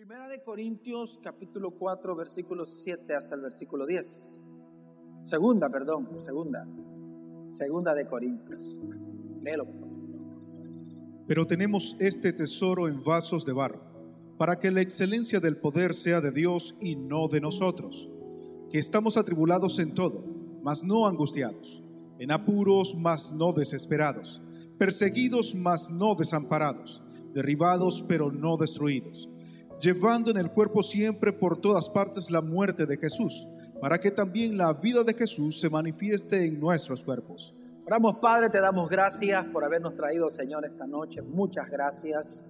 Primera de Corintios capítulo 4 versículo 7 hasta el versículo 10. Segunda, perdón, segunda. Segunda de Corintios. Léelo. Pero tenemos este tesoro en vasos de barro, para que la excelencia del poder sea de Dios y no de nosotros, que estamos atribulados en todo, mas no angustiados, en apuros, mas no desesperados, perseguidos, mas no desamparados, derribados, pero no destruidos, llevando en el cuerpo siempre por todas partes la muerte de Jesús, para que también la vida de Jesús se manifieste en nuestros cuerpos. Oramos, Padre, te damos gracias por habernos traído, Señor, esta noche. Muchas gracias.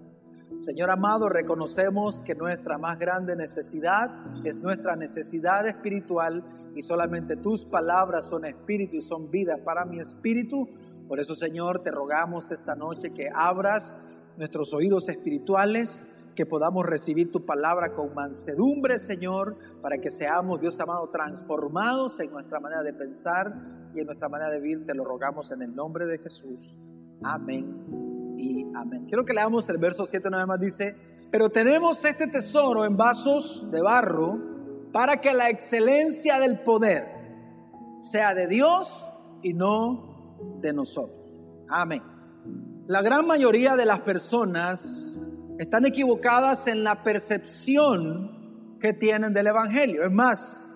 Señor amado, reconocemos que nuestra más grande necesidad es nuestra necesidad espiritual y solamente tus palabras son espíritu y son vida para mi espíritu. Por eso, Señor, te rogamos esta noche que abras nuestros oídos espirituales, que podamos recibir tu palabra con mansedumbre, Señor, para que seamos, Dios amado, transformados en nuestra manera de pensar y en nuestra manera de vivir. Te lo rogamos en el nombre de Jesús. Amén y amén. Quiero que leamos el verso 7 nada más. Dice, pero tenemos este tesoro en vasos de barro para que la excelencia del poder sea de Dios y no de nosotros. Amén. La gran mayoría de las personas están equivocadas en la percepción que tienen del Evangelio. Es más,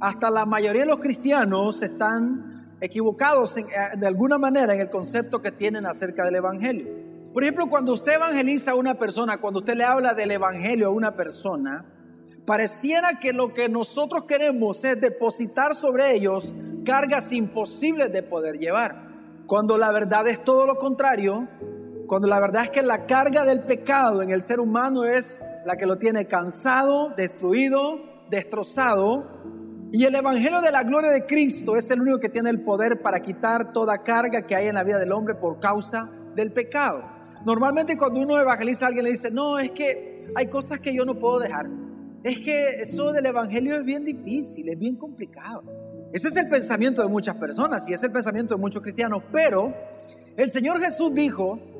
hasta la mayoría de los cristianos están equivocados eh, de alguna manera en el concepto que tienen acerca del Evangelio. Por ejemplo, cuando usted evangeliza a una persona, cuando usted le habla del Evangelio a una persona, pareciera que lo que nosotros queremos es depositar sobre ellos cargas imposibles de poder llevar. Cuando la verdad es todo lo contrario, cuando la verdad es que la carga del pecado en el ser humano es la que lo tiene cansado, destruido, destrozado. Y el Evangelio de la gloria de Cristo es el único que tiene el poder para quitar toda carga que hay en la vida del hombre por causa del pecado. Normalmente cuando uno evangeliza a alguien le dice, no, es que hay cosas que yo no puedo dejar. Es que eso del Evangelio es bien difícil, es bien complicado. Ese es el pensamiento de muchas personas y es el pensamiento de muchos cristianos. Pero el Señor Jesús dijo,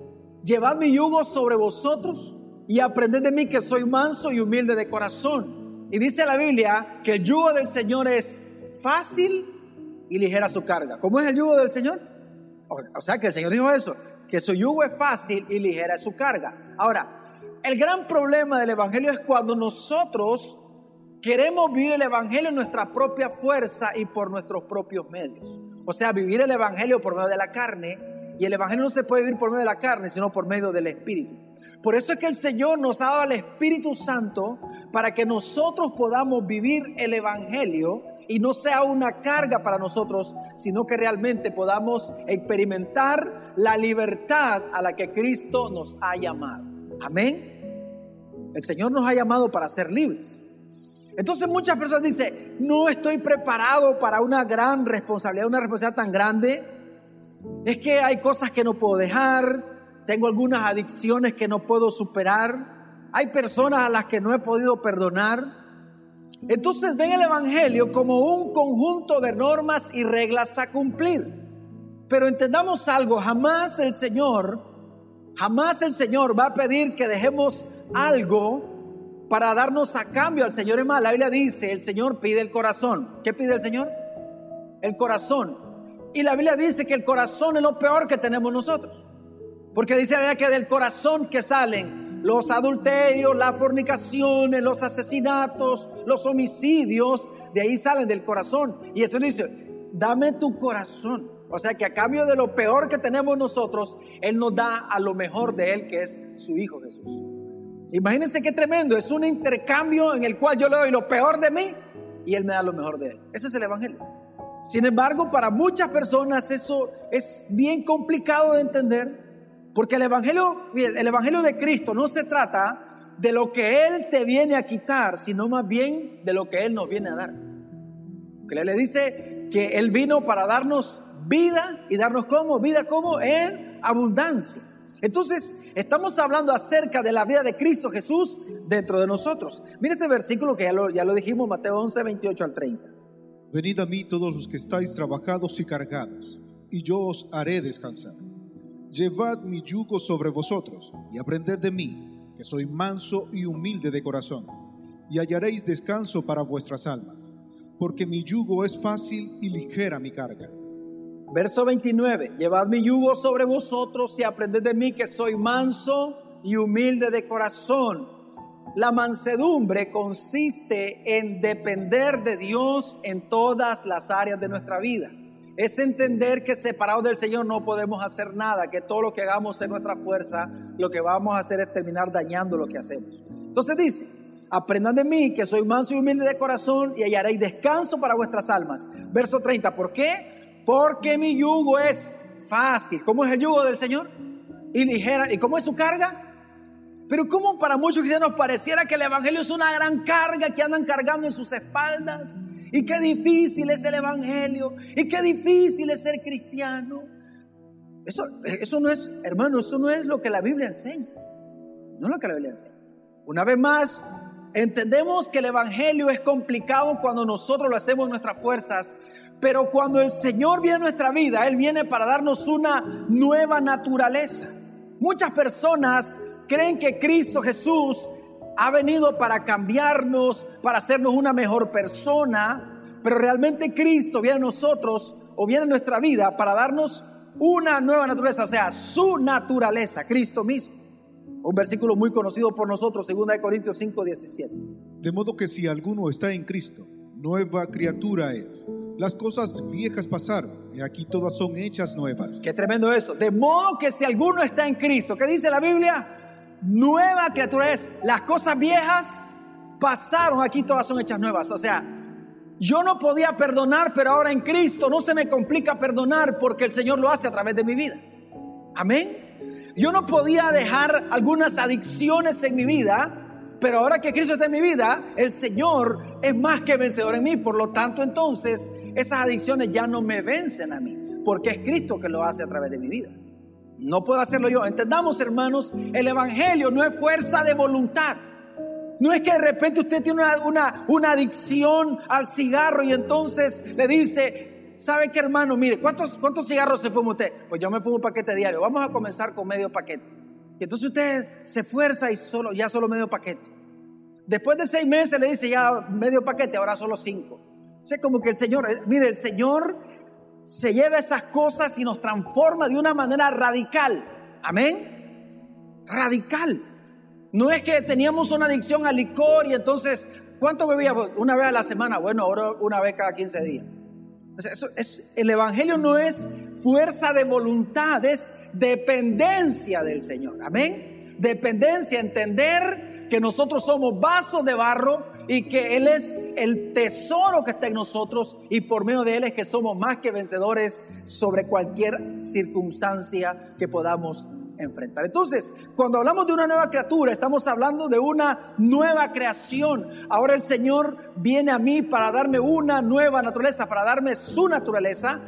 llevad mi yugo sobre vosotros y aprended de mí que soy manso y humilde de corazón. Y dice la Biblia que el yugo del Señor es fácil y ligera su carga. ¿Cómo es el yugo del Señor? O sea que el Señor dijo eso, que su yugo es fácil y ligera su carga. Ahora, el gran problema del Evangelio es cuando nosotros queremos vivir el Evangelio en nuestra propia fuerza y por nuestros propios medios. O sea, vivir el Evangelio por medio de la carne y el Evangelio no se puede vivir por medio de la carne, sino por medio del Espíritu. Por eso es que el Señor nos ha dado al Espíritu Santo para que nosotros podamos vivir el Evangelio y no sea una carga para nosotros, sino que realmente podamos experimentar la libertad a la que Cristo nos ha llamado. Amén. El Señor nos ha llamado para ser libres. Entonces muchas personas dicen, no estoy preparado para una gran responsabilidad, una responsabilidad tan grande es que hay cosas que no puedo dejar, tengo algunas adicciones que no puedo superar, hay personas a las que no he podido perdonar. Entonces ven el Evangelio como un conjunto de normas y reglas a cumplir. Pero entendamos algo, jamás el Señor, jamás el Señor va a pedir que dejemos algo para darnos a cambio al Señor. Es más, la Biblia dice, el Señor pide el corazón. ¿Qué pide el Señor? El corazón. Y la Biblia dice que el corazón es lo peor que tenemos nosotros. Porque dice que del corazón que salen los adulterios, las fornicaciones, los asesinatos, los homicidios, de ahí salen del corazón. Y eso dice, dame tu corazón. O sea que a cambio de lo peor que tenemos nosotros, Él nos da a lo mejor de Él, que es su Hijo Jesús. Imagínense qué tremendo, es un intercambio en el cual yo le doy lo peor de mí y Él me da lo mejor de Él. Ese es el Evangelio. Sin embargo, para muchas personas eso es bien complicado de entender, porque el evangelio, el evangelio de Cristo no se trata de lo que él te viene a quitar, sino más bien de lo que él nos viene a dar. Que le dice que él vino para darnos vida y darnos como vida como en abundancia. Entonces, estamos hablando acerca de la vida de Cristo Jesús dentro de nosotros. Mira este versículo que ya lo, ya lo dijimos, Mateo 11, 28 al 30. Venid a mí todos los que estáis trabajados y cargados, y yo os haré descansar. Llevad mi yugo sobre vosotros y aprended de mí, que soy manso y humilde de corazón, y hallaréis descanso para vuestras almas, porque mi yugo es fácil y ligera mi carga. Verso 29. Llevad mi yugo sobre vosotros y aprended de mí que soy manso y humilde de corazón. La mansedumbre consiste en depender de Dios en todas las áreas de nuestra vida. Es entender que separados del Señor no podemos hacer nada, que todo lo que hagamos en nuestra fuerza, lo que vamos a hacer es terminar dañando lo que hacemos. Entonces dice, aprendan de mí que soy manso y humilde de corazón y hallaréis descanso para vuestras almas. Verso 30, ¿por qué? Porque mi yugo es fácil. ¿Cómo es el yugo del Señor? Y ligera. ¿Y cómo es su carga? Pero como para muchos cristianos pareciera que el Evangelio es una gran carga que andan cargando en sus espaldas. Y qué difícil es el Evangelio. Y qué difícil es ser cristiano. Eso, eso no es, hermano, eso no es lo que la Biblia enseña. No es lo que la Biblia enseña. Una vez más, entendemos que el Evangelio es complicado cuando nosotros lo hacemos en nuestras fuerzas. Pero cuando el Señor viene a nuestra vida, Él viene para darnos una nueva naturaleza. Muchas personas creen que Cristo Jesús ha venido para cambiarnos, para hacernos una mejor persona, pero realmente Cristo viene a nosotros o viene a nuestra vida para darnos una nueva naturaleza, o sea, su naturaleza, Cristo mismo. Un versículo muy conocido por nosotros, 2 Corintios 5, 17. De modo que si alguno está en Cristo, nueva criatura es. Las cosas viejas pasaron y aquí todas son hechas nuevas. Qué tremendo eso. De modo que si alguno está en Cristo, ¿qué dice la Biblia? Nueva criatura es. Las cosas viejas pasaron, aquí todas son hechas nuevas. O sea, yo no podía perdonar, pero ahora en Cristo no se me complica perdonar porque el Señor lo hace a través de mi vida. Amén. Yo no podía dejar algunas adicciones en mi vida, pero ahora que Cristo está en mi vida, el Señor es más que vencedor en mí. Por lo tanto, entonces, esas adicciones ya no me vencen a mí, porque es Cristo que lo hace a través de mi vida. No puedo hacerlo yo. Entendamos, hermanos, el Evangelio no es fuerza de voluntad. No es que de repente usted tiene una, una, adicción al cigarro y entonces le dice, ¿sabe qué hermano? Mire, ¿cuántos, ¿cuántos cigarros se fuma usted? Pues yo me fumo un paquete diario. Vamos a comenzar con medio paquete. Y entonces usted se esfuerza y solo, ya solo medio paquete. Después de seis meses le dice ya medio paquete, ahora solo cinco. O sea, como que el Señor, eh, mire, el Señor se lleva esas cosas y nos transforma de una manera radical. Amén. Radical. No es que teníamos una adicción al licor y entonces, ¿cuánto bebíamos? Una vez a la semana. Bueno, ahora una vez cada 15 días. Eso es, el Evangelio no es fuerza de voluntad, es dependencia del Señor. Amén. Dependencia, entender que nosotros somos vasos de barro y que Él es el tesoro que está en nosotros y por medio de Él es que somos más que vencedores sobre cualquier circunstancia que podamos enfrentar. Entonces, cuando hablamos de una nueva criatura, estamos hablando de una nueva creación. Ahora el Señor viene a mí para darme una nueva naturaleza, para darme su naturaleza.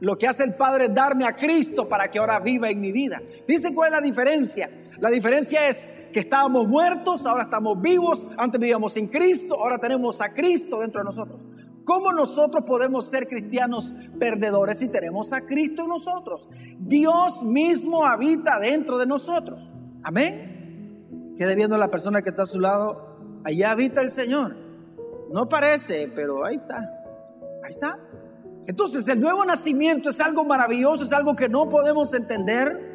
Lo que hace el Padre es darme a Cristo para que ahora viva en mi vida. Dicen cuál es la diferencia. La diferencia es que estábamos muertos, ahora estamos vivos, antes vivíamos sin Cristo, ahora tenemos a Cristo dentro de nosotros. ¿Cómo nosotros podemos ser cristianos perdedores si tenemos a Cristo en nosotros? Dios mismo habita dentro de nosotros. Amén. Quede viendo a la persona que está a su lado, allá habita el Señor. No parece, pero ahí está. Ahí está. Entonces el nuevo nacimiento es algo maravilloso, es algo que no podemos entender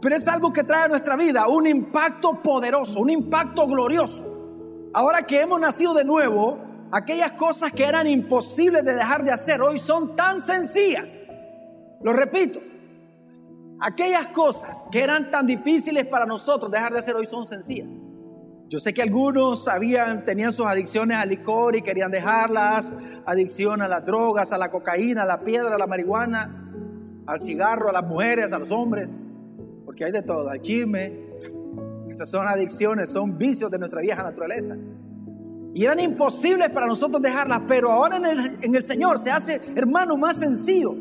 pero es algo que trae a nuestra vida un impacto poderoso, un impacto glorioso. Ahora que hemos nacido de nuevo, aquellas cosas que eran imposibles de dejar de hacer hoy son tan sencillas. Lo repito, aquellas cosas que eran tan difíciles para nosotros dejar de hacer hoy son sencillas. Yo sé que algunos habían, tenían sus adicciones al licor y querían dejarlas, adicción a las drogas, a la cocaína, a la piedra, a la marihuana, al cigarro, a las mujeres, a los hombres que hay de todo, al chisme. Esas son adicciones, son vicios de nuestra vieja naturaleza. Y eran imposibles para nosotros dejarlas, pero ahora en el, en el Señor se hace, hermano, más sencillo.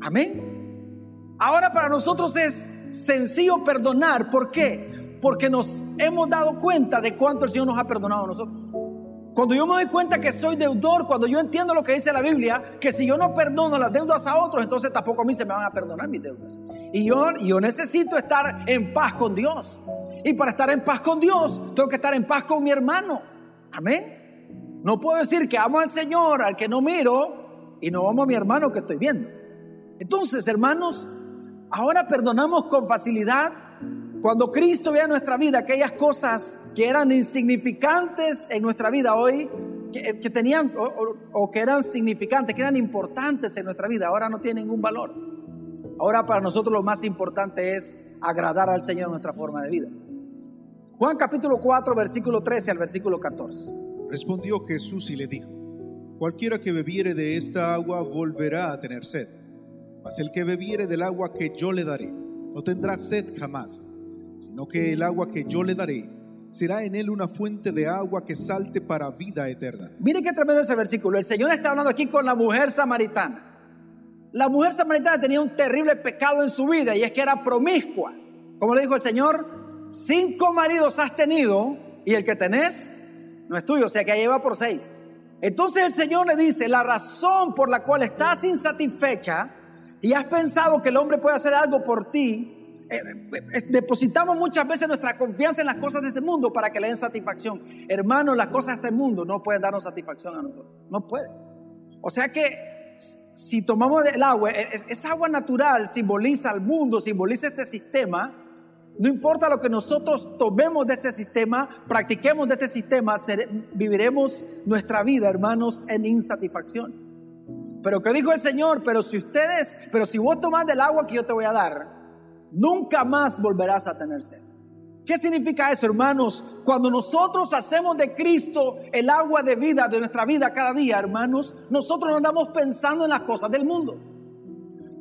Amén. Ahora para nosotros es sencillo perdonar. ¿Por qué? Porque nos hemos dado cuenta de cuánto el Señor nos ha perdonado a nosotros. Cuando yo me doy cuenta que soy deudor, cuando yo entiendo lo que dice la Biblia, que si yo no perdono las deudas a otros, entonces tampoco a mí se me van a perdonar mis deudas. Y yo, yo necesito estar en paz con Dios. Y para estar en paz con Dios, tengo que estar en paz con mi hermano. Amén. No puedo decir que amo al Señor, al que no miro, y no amo a mi hermano que estoy viendo. Entonces, hermanos, ahora perdonamos con facilidad cuando Cristo ve a nuestra vida aquellas cosas que eran insignificantes en nuestra vida hoy, que, tenían o, que eran significantes, que eran importantes en nuestra vida, ahora no tienen ningún valor. Ahora para nosotros lo más importante es agradar al Señor en nuestra forma de vida. Juan capítulo 4, versículo 13 al versículo 14. Respondió Jesús y le dijo, cualquiera que bebiere de esta agua volverá a tener sed, mas el que bebiere del agua que yo le daré no tendrá sed jamás sino que el agua que yo le daré será en él una fuente de agua que salte para vida eterna. Mire qué tremendo ese versículo. El Señor está hablando aquí con la mujer samaritana. La mujer samaritana tenía un terrible pecado en su vida y es que era promiscua. Como le dijo el Señor, cinco maridos has tenido y el que tenés no es tuyo, o sea que lleva por seis. Entonces el Señor le dice, la razón por la cual estás insatisfecha y has pensado que el hombre puede hacer algo por ti eh, eh, depositamos muchas veces nuestra confianza en las cosas de este mundo para que le den satisfacción. Hermano, las cosas de este mundo no pueden darnos satisfacción a nosotros. No pueden. O sea que si tomamos el agua, e, esa agua natural simboliza al mundo, simboliza este sistema. No importa lo que nosotros tomemos de este sistema, practiquemos de este sistema, viviremos nuestra vida, hermanos, en insatisfacción. Pero que dijo el Señor, pero si ustedes, pero si vos tomás del agua que yo te voy a dar, nunca más volverás a tener sed. ¿Qué significa eso, hermanos? Cuando nosotros hacemos de Cristo el agua de vida de nuestra vida cada día, hermanos, nosotros no andamos pensando en las cosas del mundo.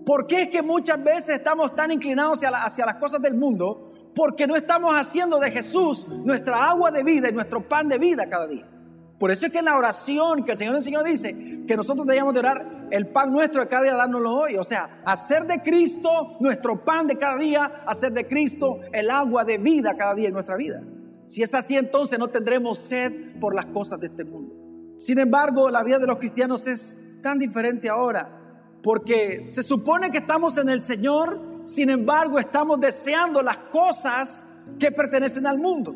¿Por qué es que muchas veces estamos tan inclinados hacia, hacia las cosas del mundo? Porque no estamos haciendo de Jesús nuestra agua de vida y nuestro pan de vida cada día. Por eso es que en la oración que el Señor enseñó dice que nosotros debemos de orar el pan nuestro de cada día, dárnoslo hoy. O sea, hacer de Cristo nuestro pan de cada día, hacer de Cristo el agua de vida cada día en nuestra vida. Si es así, entonces no tendremos sed por las cosas de este mundo. Sin embargo, la vida de los cristianos es tan diferente ahora, porque se supone que estamos en el Señor, sin embargo estamos deseando las cosas que pertenecen al mundo.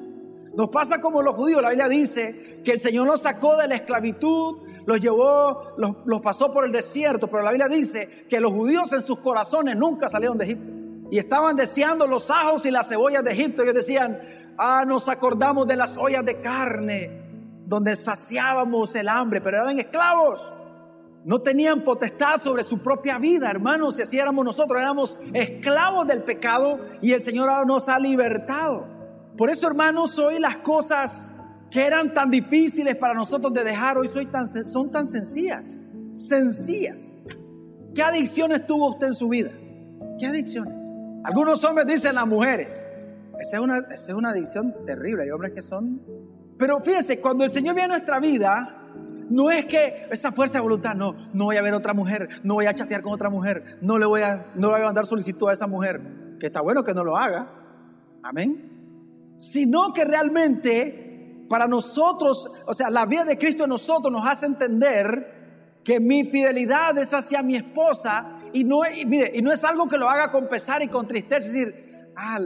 Nos pasa como los judíos, la Biblia dice que el Señor los sacó de la esclavitud, los llevó, los, pasó por el desierto, pero la Biblia dice que los judíos en sus corazones nunca salieron de Egipto. Y estaban deseando los ajos y las cebollas de Egipto. Ellos decían, ah, nos acordamos de las ollas de carne, donde saciábamos el hambre, pero eran esclavos. No tenían potestad sobre su propia vida, hermanos. Si así éramos nosotros, éramos esclavos del pecado y el Señor nos ha libertado. Por eso, hermanos, hoy las cosas que eran tan difíciles para nosotros de dejar, hoy son tan sencillas. Sencillas. ¿Qué adicciones tuvo usted en su vida? ¿Qué adicciones? Algunos hombres dicen las mujeres. Esa es una, esa es una adicción terrible. Hay hombres que son... Pero fíjense, cuando el Señor viene a nuestra vida, no es que esa fuerza de voluntad, no, no voy a ver otra mujer, no voy a chatear con otra mujer, no le voy a, no le voy a mandar solicitud a esa mujer, que está bueno que no lo haga. Amén sino que realmente para nosotros, o sea, la vida de Cristo en nosotros nos hace entender que mi fidelidad es hacia mi esposa y no, es algo que lo haga con pesar y con tristeza, es decir, ah,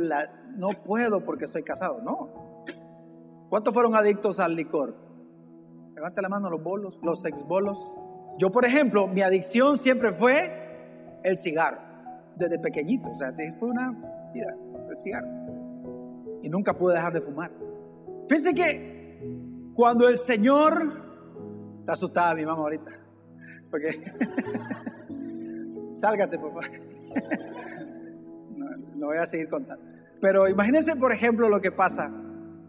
no puedo porque soy casado, no. ¿Cuántos fueron adictos al licor? Levante la mano los bolos, los ex bolos. Yo, por ejemplo, mi adicción siempre fue el cigarro, desde pequeñito, o sea, fue una vida, el cigarro y nunca pude dejar de fumar. Fíjense que cuando el Señor, está asustada mi mamá ahorita, porque sálgase favor. no, voy a seguir contando. Pero imagínense, por ejemplo, lo que pasa.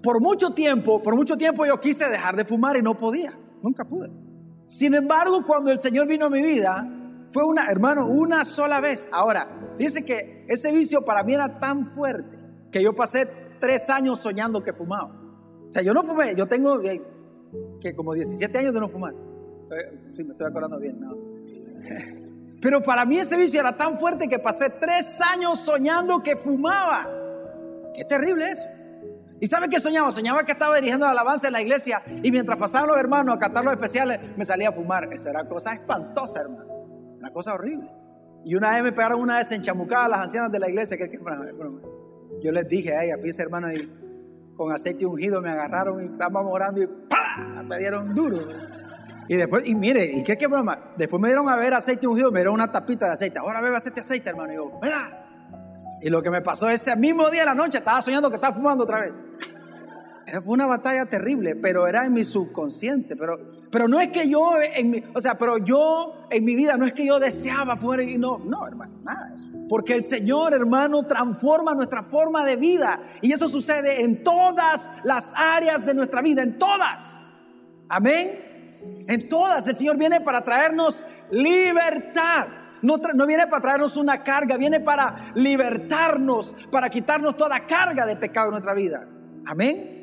Por mucho tiempo, por mucho tiempo yo quise dejar de fumar y no podía, nunca pude. Sin embargo, cuando el Señor vino a mi vida, fue una, hermano, una sola vez. Ahora, fíjense que ese vicio para mí era tan fuerte que yo pasé tres años soñando que fumaba. O sea, yo no fumé, yo tengo que como 17 años de no fumar. sí, me estoy acordando bien, no. Pero para mí ese vicio era tan fuerte que pasé tres años soñando que fumaba. Qué terrible eso. ¿Y sabe qué soñaba? Soñaba que estaba dirigiendo la alabanza en la iglesia y mientras pasaban los hermanos a cantar los especiales, me salía a fumar. Esa era cosa espantosa, hermano. Una cosa horrible. Y una vez me pegaron una desenchamucada a las ancianas de la iglesia. Que, yo les dije a ella, fíjese hermano, y con aceite ungido me agarraron y estábamos orando y ¡pah! me dieron duro. Y después, y mire, ¿y qué, qué broma? Después me dieron a ver aceite ungido, me dieron una tapita de aceite. Ahora bebe aceite, aceite, hermano. Y yo, ¿verdad? Y lo que me pasó ese mismo día de la noche, estaba soñando que estaba fumando otra vez. Fue una batalla terrible, pero era en mi subconsciente. Pero, pero no es que yo, en mi, o sea, pero yo en mi vida no es que yo deseaba fuera y no, no, hermano, nada de eso. Porque el Señor, hermano, transforma nuestra forma de vida. Y eso sucede en todas las áreas de nuestra vida, en todas. Amén. En todas. El Señor viene para traernos libertad. No, no, viene para traernos una carga, viene para libertarnos, para quitarnos toda carga de pecado en nuestra vida. Amén.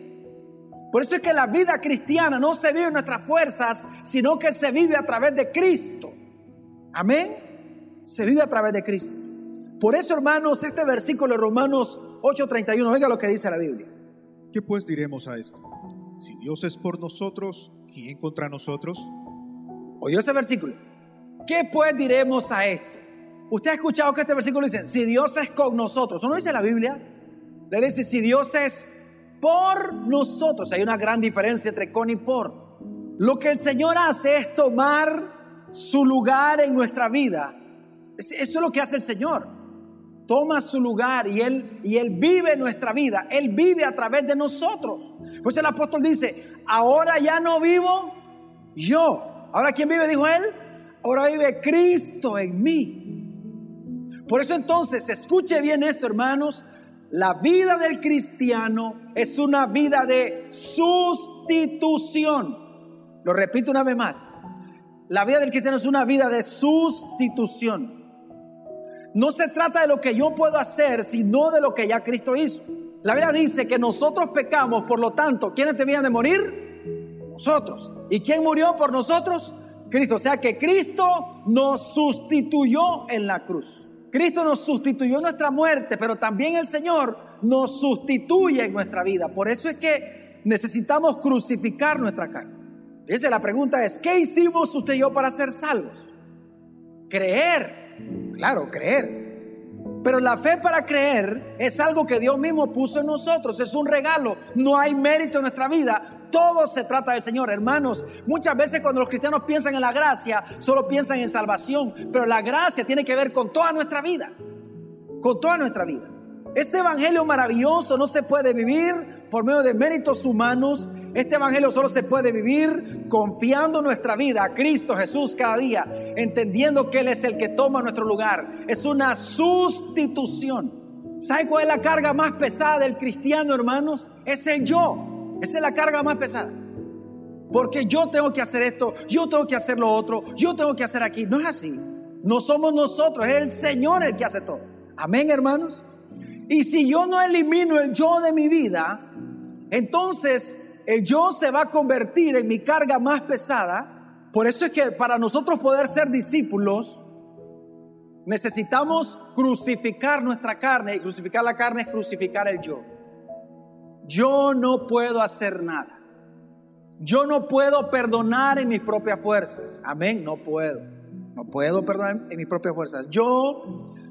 Por eso es que la vida cristiana no se vive en nuestras fuerzas, sino que se vive a través de Cristo. Amén. Se vive a través de Cristo. Por eso, hermanos, este versículo de Romanos 8:31, oiga lo que dice la Biblia. ¿Qué pues diremos a esto? Si Dios es por nosotros, ¿quién contra nosotros? Oyó ese versículo. ¿Qué pues diremos a esto? Usted ha escuchado que este versículo dice, si Dios es con nosotros, ¿eso no dice la Biblia? Le dice, si Dios es por nosotros. Hay una gran diferencia entre con y por. Lo que el Señor hace es tomar su lugar en nuestra vida. Eso es lo que hace el Señor. Toma su lugar y él, y él vive nuestra vida. Él vive a través de nosotros. Pues el apóstol dice, ahora ya no vivo yo. Ahora ¿quién vive? Dijo él. Ahora vive Cristo en mí. Por eso entonces, escuche bien esto, hermanos. La vida del cristiano es una vida de sustitución. Lo repito una vez más. La vida del cristiano es una vida de sustitución. No se trata de lo que yo puedo hacer, sino de lo que ya Cristo hizo. La Biblia dice que nosotros pecamos, por lo tanto, ¿quiénes debían de morir? Nosotros. ¿Y quién murió por nosotros? Cristo. O sea que Cristo nos sustituyó en la cruz. Cristo nos sustituyó nuestra muerte, pero también el Señor nos sustituye en nuestra vida. Por eso es que necesitamos crucificar nuestra carne. Esa la pregunta es, ¿qué hicimos usted y yo para ser salvos? Creer, claro, creer. Pero la fe para creer es algo que Dios mismo puso en nosotros, es un regalo, no hay mérito en nuestra vida, todo se trata del Señor, hermanos. Muchas veces cuando los cristianos piensan en la gracia, solo piensan en salvación, pero la gracia tiene que ver con toda nuestra vida, con toda nuestra vida. Este evangelio maravilloso no se puede vivir por medio de méritos humanos. Este evangelio solo se puede vivir confiando nuestra vida a Cristo Jesús cada día, entendiendo que Él es el que toma nuestro lugar. Es una sustitución. ¿Sabe cuál es la carga más pesada del cristiano, hermanos? Es el yo. Esa es la carga más pesada. Porque yo tengo que hacer esto, yo tengo que hacer lo otro, yo tengo que hacer aquí. No es así. No somos nosotros, es el Señor el que hace todo. Amén, hermanos. Y si yo no elimino el yo de mi vida, entonces el yo se va a convertir en mi carga más pesada. Por eso es que para nosotros poder ser discípulos, necesitamos crucificar nuestra carne. Y crucificar la carne es crucificar el yo. Yo no puedo hacer nada. Yo no puedo perdonar en mis propias fuerzas. Amén, no puedo. No puedo perdonar en mis propias fuerzas. Yo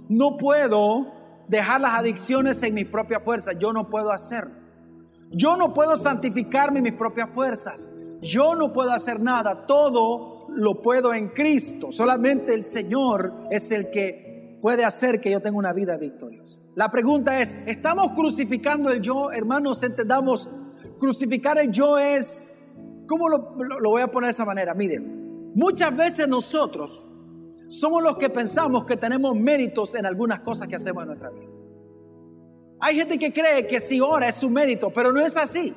no puedo dejar las adicciones en mis propias fuerzas. Yo no puedo hacerlo. Yo no puedo santificarme mis propias fuerzas. Yo no puedo hacer nada. Todo lo puedo en Cristo. Solamente el Señor es el que puede hacer que yo tenga una vida victoriosa. La pregunta es, ¿estamos crucificando el yo? Hermanos, entendamos, crucificar el yo es, ¿cómo lo, voy a poner de esa manera? Miren, muchas veces nosotros somos los que pensamos que tenemos méritos en algunas cosas que hacemos en nuestra vida. Hay gente que cree que si ora es un mérito, pero no es así.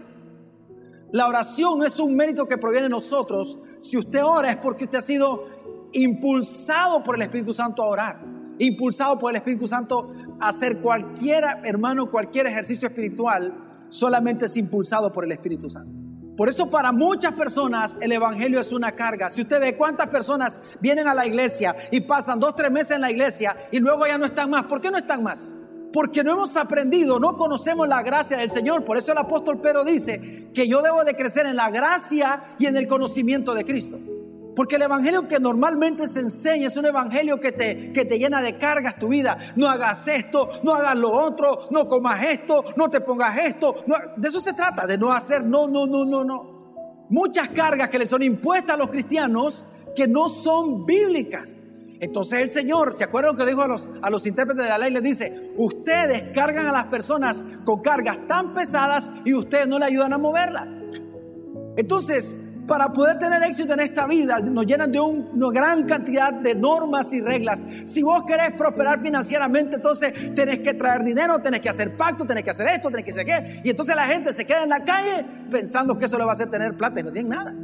La oración es un mérito que proviene de nosotros. Si usted ora es porque usted ha sido impulsado por el Espíritu Santo a orar impulsado por el Espíritu Santo a hacer cualquier, hermano, cualquier ejercicio espiritual, solamente es impulsado por el Espíritu Santo. Por eso para muchas personas el Evangelio es una carga. Si usted ve cuántas personas vienen a la iglesia y pasan dos, tres meses en la iglesia y luego ya no están más, ¿por qué no están más? Porque no hemos aprendido, no conocemos la gracia del Señor. Por eso el apóstol Pedro dice que yo debo de crecer en la gracia y en el conocimiento de Cristo. Porque el evangelio que normalmente se enseña es un evangelio que te, que te llena de cargas tu vida. No hagas esto, no hagas lo otro, no comas esto, no te pongas esto. de eso se trata, de no hacer, no, no, no, no, no. Muchas cargas que le son impuestas a los cristianos que no son bíblicas. Entonces el Señor, ¿se acuerdan lo que dijo a los, a los intérpretes de la ley? Les dice, ustedes cargan a las personas con cargas tan pesadas y ustedes no le ayudan a moverla. Entonces, para poder tener éxito en esta vida, nos llenan de una gran cantidad de normas y reglas. Si vos querés prosperar financieramente, entonces tenés que traer dinero, tenés que hacer pacto, tenés que hacer esto, tenés que hacer qué. Y entonces la gente se queda en la calle pensando que eso le va a hacer tener plata y no tienen nada.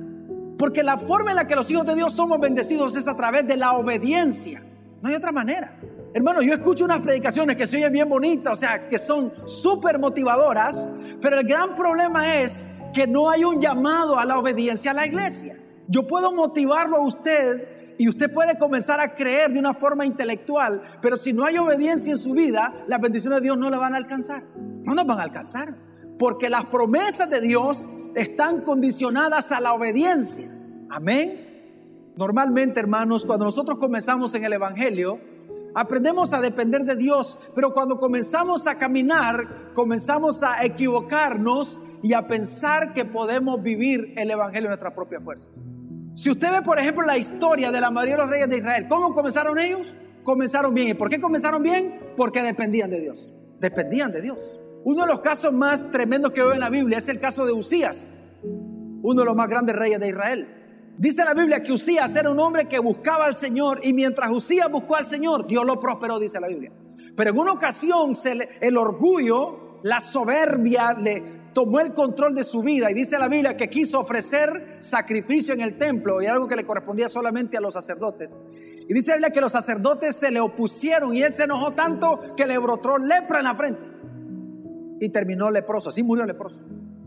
Porque la forma en la que los hijos de Dios somos bendecidos es a través de la obediencia. No hay otra manera. Hermano, yo escucho unas predicaciones que se oyen bien bonitas, o sea, que son súper motivadoras, pero el gran problema es que no hay un llamado a la obediencia a la iglesia. Yo puedo motivarlo a usted y usted puede comenzar a creer de una forma intelectual, pero si no hay obediencia en su vida, las bendiciones de Dios no la van a alcanzar. No nos van a alcanzar, porque las promesas de Dios están condicionadas a la obediencia. Amén. Normalmente, hermanos, cuando nosotros comenzamos en el Evangelio, Aprendemos a depender de Dios, pero cuando comenzamos a caminar, comenzamos a equivocarnos y a pensar que podemos vivir el Evangelio en nuestras propias fuerzas. Si usted ve, por ejemplo, la historia de la mayoría de los reyes de Israel, ¿cómo comenzaron ellos? Comenzaron bien. ¿Y por qué comenzaron bien? Porque dependían de Dios. Dependían de Dios. Uno de los casos más tremendos que veo en la Biblia es el caso de Usías, uno de los más grandes reyes de Israel. Dice la Biblia que Usías era un hombre que buscaba al Señor y mientras Usías buscó al Señor, Dios lo prosperó, dice la Biblia. Pero en una ocasión el orgullo, la soberbia le tomó el control de su vida y dice la Biblia que quiso ofrecer sacrificio en el templo y algo que le correspondía solamente a los sacerdotes. Y dice la Biblia que los sacerdotes se le opusieron y él se enojó tanto que le brotó lepra en la frente y terminó leproso, así murió leproso.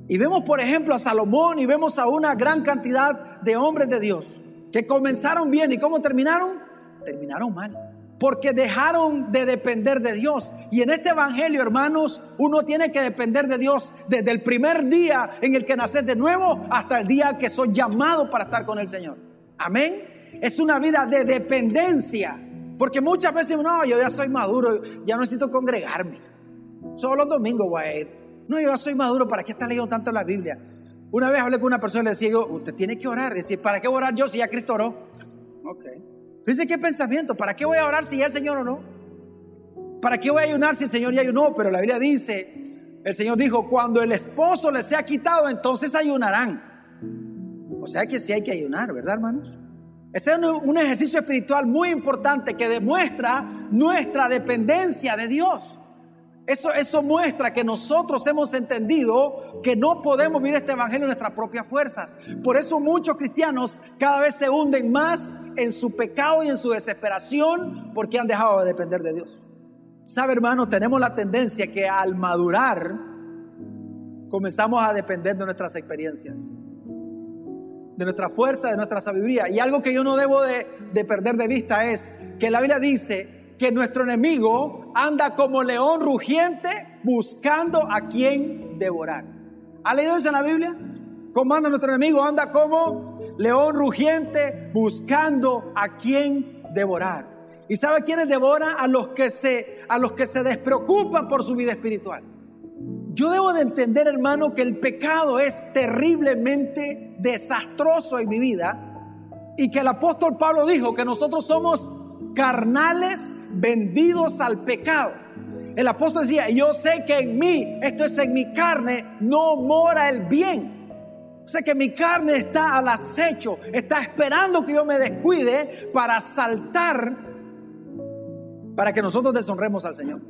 Y vemos, por ejemplo, a Salomón y vemos a una gran cantidad de hombres de Dios que comenzaron bien y cómo terminaron? Terminaron mal. Porque dejaron de depender de Dios. Y en este evangelio, hermanos, uno tiene que depender de Dios desde el primer día en el que naces de nuevo hasta el día que soy llamado para estar con el Señor. Amén. Es una vida de dependencia. Porque muchas veces, no, yo ya soy maduro, ya no necesito congregarme. Solo los domingos voy a ir. No, yo soy maduro, ¿para qué está leyendo tanto la Biblia? Una vez hablé con una persona y le decía, usted tiene que orar. Dice, ¿para qué orar yo si ya Cristo oró? Ok. Fíjese qué pensamiento, ¿para qué voy a orar si ya el Señor oró? ¿Para qué voy a ayunar si el Señor ya ayunó? Pero la Biblia dice, el Señor dijo, cuando el esposo les sea quitado, entonces ayunarán. O sea que sí hay que ayunar, ¿verdad, hermanos? Ese es un ejercicio espiritual muy importante que demuestra nuestra dependencia de Dios. Eso, eso muestra que nosotros hemos entendido que no podemos vivir este evangelio en nuestras propias fuerzas. Por eso muchos cristianos cada vez se hunden más en su pecado y en su desesperación porque han dejado de depender de Dios. Sabe, hermano, tenemos la tendencia que al madurar comenzamos a depender de nuestras experiencias, de nuestra fuerza, de nuestra sabiduría. Y algo que yo no debo de, de perder de vista es que la Biblia dice que nuestro enemigo anda como león rugiente buscando a quien devorar. ¿Ha leído eso en la Biblia? ¿Cómo anda nuestro enemigo? Anda como león rugiente buscando a quien devorar. ¿Y sabe quiénes devora? A los que se, a los que se despreocupan por su vida espiritual. Yo debo de entender, hermano, que el pecado es terriblemente desastroso en mi vida y que el apóstol Pablo dijo que nosotros somos carnales vendidos al pecado. El apóstol decía, yo sé que en mí, esto es en mi carne, no mora el bien. Sé que mi carne está al acecho, está esperando que yo me descuide para saltar, para que nosotros deshonremos al Señor.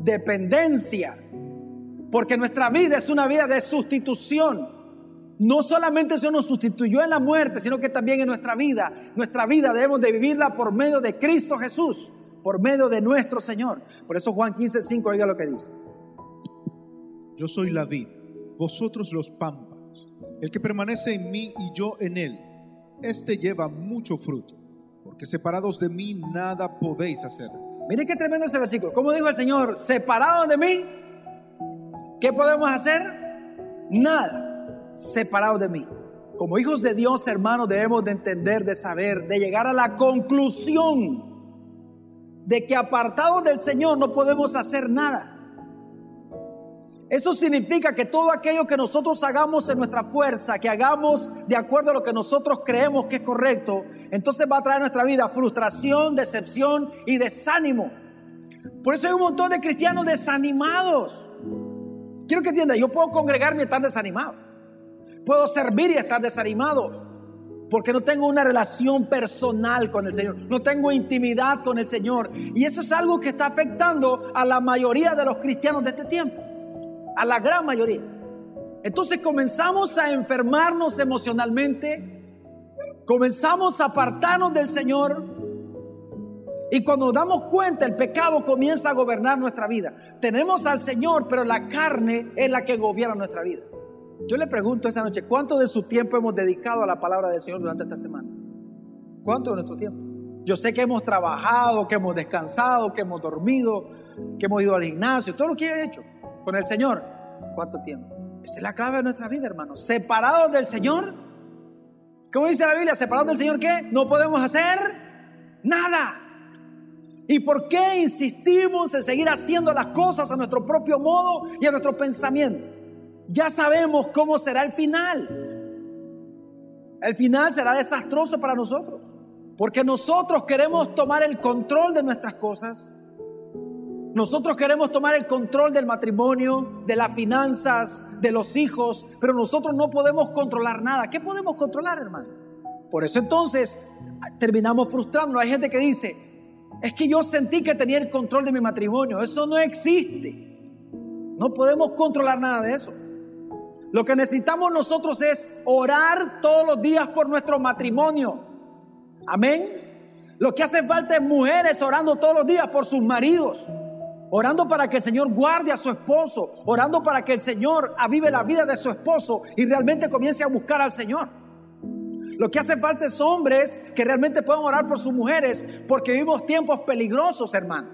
Dependencia, porque nuestra vida es una vida de sustitución no solamente se nos sustituyó en la muerte, sino que también en nuestra vida. Nuestra vida debemos de vivirla por medio de Cristo Jesús, por medio de nuestro Señor. Por eso Juan 15, 5, oiga lo que dice. Yo soy la vid, vosotros los pámpanos. El que permanece en mí y yo en él, este lleva mucho fruto, porque separados de mí nada podéis hacer. Mire qué tremendo ese versículo. ¿Cómo dijo el Señor? Separado de mí, ¿qué podemos hacer? Nada. Separado de mí. Como hijos de Dios, hermanos, debemos de entender, de saber, de llegar a la conclusión de que apartados del Señor no podemos hacer nada. Eso significa que todo aquello que nosotros hagamos en nuestra fuerza, que hagamos de acuerdo a lo que nosotros creemos que es correcto, entonces va a traer a nuestra vida frustración, decepción y desánimo. Por eso hay un montón de cristianos desanimados. Quiero que entienda, yo puedo congregarme y estar desanimado. Puedo servir y estar desanimado. Porque no tengo una relación personal con el Señor. No tengo intimidad con el Señor. Y eso es algo que está afectando a la mayoría de los cristianos de este tiempo a la gran mayoría. Entonces comenzamos a enfermarnos emocionalmente, comenzamos a apartarnos del Señor y cuando nos damos cuenta el pecado comienza a gobernar nuestra vida. Tenemos al Señor, pero la carne es la que gobierna nuestra vida. Yo le pregunto esa noche, ¿cuánto de su tiempo hemos dedicado a la palabra del Señor durante esta semana? ¿Cuánto de nuestro tiempo? Yo sé que hemos trabajado, que hemos descansado, que hemos dormido, que hemos ido al gimnasio, todo lo que he hecho con el Señor. ¿Cuánto tiempo? Esa es la clave de nuestra vida, hermanos. Separados del Señor. ¿Cómo dice la Biblia? Separados del Señor, ¿qué? No podemos hacer nada. ¿Y por qué insistimos en seguir haciendo las cosas a nuestro propio modo y a nuestro pensamiento? Ya sabemos cómo será el final. El final será desastroso para nosotros. Porque nosotros queremos tomar el control de nuestras cosas nosotros queremos tomar el control del matrimonio, de las finanzas, de los hijos, pero nosotros no podemos controlar nada. ¿Qué podemos controlar, hermano? Por eso entonces terminamos frustrándonos. Hay gente que dice, es que yo sentí que tenía el control de mi matrimonio. Eso no existe. No podemos controlar nada de eso. Lo que necesitamos nosotros es orar todos los días por nuestro matrimonio. Amén. Lo que hace falta es mujeres orando todos los días por sus maridos orando para que el Señor guarde a su esposo, orando para que el Señor avive la vida de su esposo y realmente comience a buscar al Señor. Lo que hace falta es hombres que realmente puedan orar por sus mujeres porque vivimos tiempos peligrosos, hermano.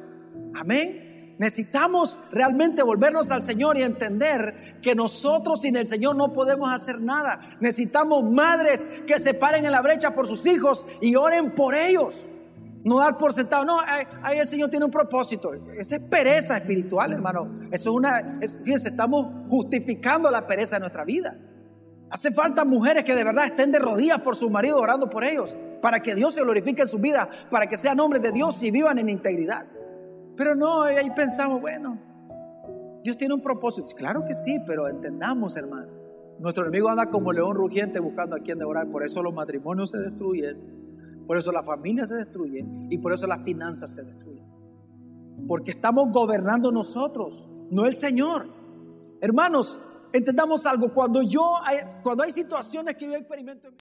Amén. Necesitamos realmente volvernos al Señor y entender que nosotros sin el Señor no podemos hacer nada. Necesitamos madres que se paren en la brecha por sus hijos y oren por ellos. No dar por sentado, no, ahí, el Señor tiene un propósito. Esa es pereza espiritual, hermano. Eso es una, fíjense, estamos justificando la pereza de nuestra vida. Hace falta mujeres que de verdad estén de rodillas por su marido orando por ellos, para que Dios se glorifique en su vida, para que sean hombres de Dios y vivan en integridad. Pero no, ahí pensamos, bueno, Dios tiene un propósito. Claro que sí, pero entendamos, hermano. Nuestro enemigo anda como león rugiente buscando a quien devorar. Por eso los matrimonios se destruyen por eso la familia se destruye y por eso las finanzas se destruyen. Porque estamos gobernando nosotros, no el Señor. Hermanos, entendamos algo, cuando yo, cuando hay situaciones que yo experimento